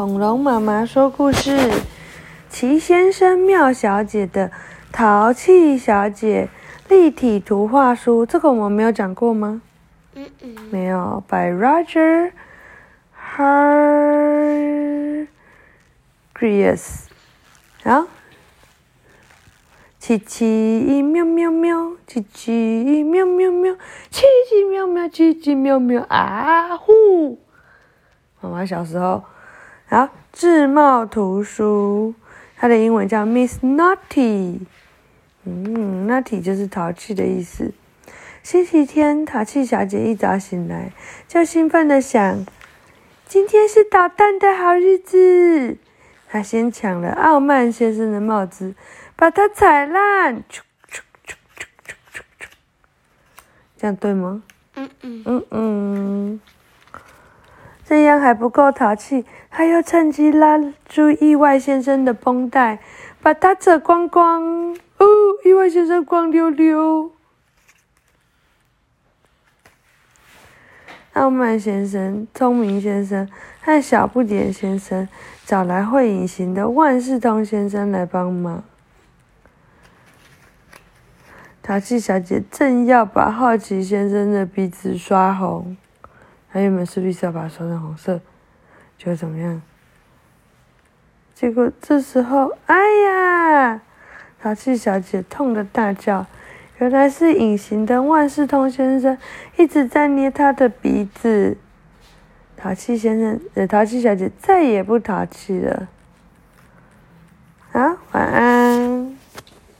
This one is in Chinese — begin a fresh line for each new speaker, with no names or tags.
恐龙妈妈说故事：奇先生妙小姐的淘气小姐立体图画书，这个我们没有讲过吗？
嗯嗯，
没有。By Roger Hargreaves。好，奇奇妙妙妙，奇奇妙妙妙，奇奇妙妙，奇奇妙妙啊呼！妈妈小时候，好，智茂图书，它的英文叫 Miss Naughty，嗯，Naughty 就是淘气的意思。星期天，淘气小姐一早醒来，就兴奋的想，今天是捣蛋的好日子。她先抢了傲慢先生的帽子，把它踩烂，这样对吗？
嗯嗯，
嗯嗯。这样还不够淘气，还要趁机拉住意外先生的绷带，把它扯光光。哦，意外先生光溜溜。傲慢先生、聪明先生和小不点先生找来会隐形的万事通先生来帮忙。淘气小姐正要把好奇先生的鼻子刷红。他原本是绿色，把它刷成红色，觉得怎么样？结果这时候，哎呀！淘气小姐痛的大叫，原来是隐形的万事通先生一直在捏她的鼻子。淘气先生，呃，淘气小姐再也不淘气了。